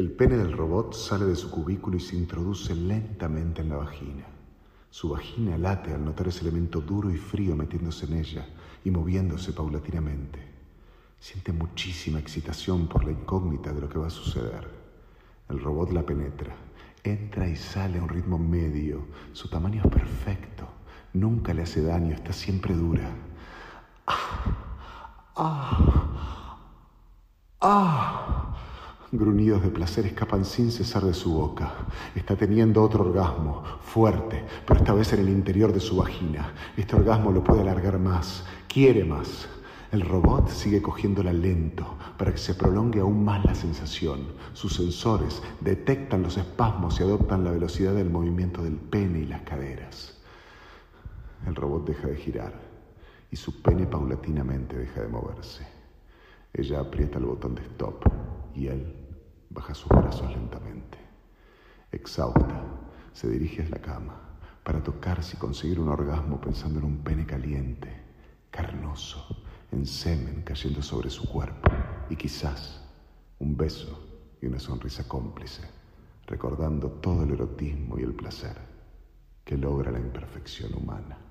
El pene del robot sale de su cubículo y se introduce lentamente en la vagina. Su vagina late al notar ese elemento duro y frío metiéndose en ella y moviéndose paulatinamente. Siente muchísima excitación por la incógnita de lo que va a suceder. El robot la penetra. Entra y sale a un ritmo medio. Su tamaño es perfecto. Nunca le hace daño, está siempre dura. ¡Ah! ¡Ah! ¡Ah! Gruñidos de placer escapan sin cesar de su boca. Está teniendo otro orgasmo, fuerte, pero esta vez en el interior de su vagina. Este orgasmo lo puede alargar más, quiere más. El robot sigue cogiéndola lento para que se prolongue aún más la sensación. Sus sensores detectan los espasmos y adoptan la velocidad del movimiento del pene y las caderas. El robot deja de girar y su pene paulatinamente deja de moverse. Ella aprieta el botón de stop y él baja sus brazos lentamente. Exhausta, se dirige a la cama para tocarse y conseguir un orgasmo pensando en un pene caliente, carnoso, en semen cayendo sobre su cuerpo y quizás un beso y una sonrisa cómplice, recordando todo el erotismo y el placer que logra la imperfección humana.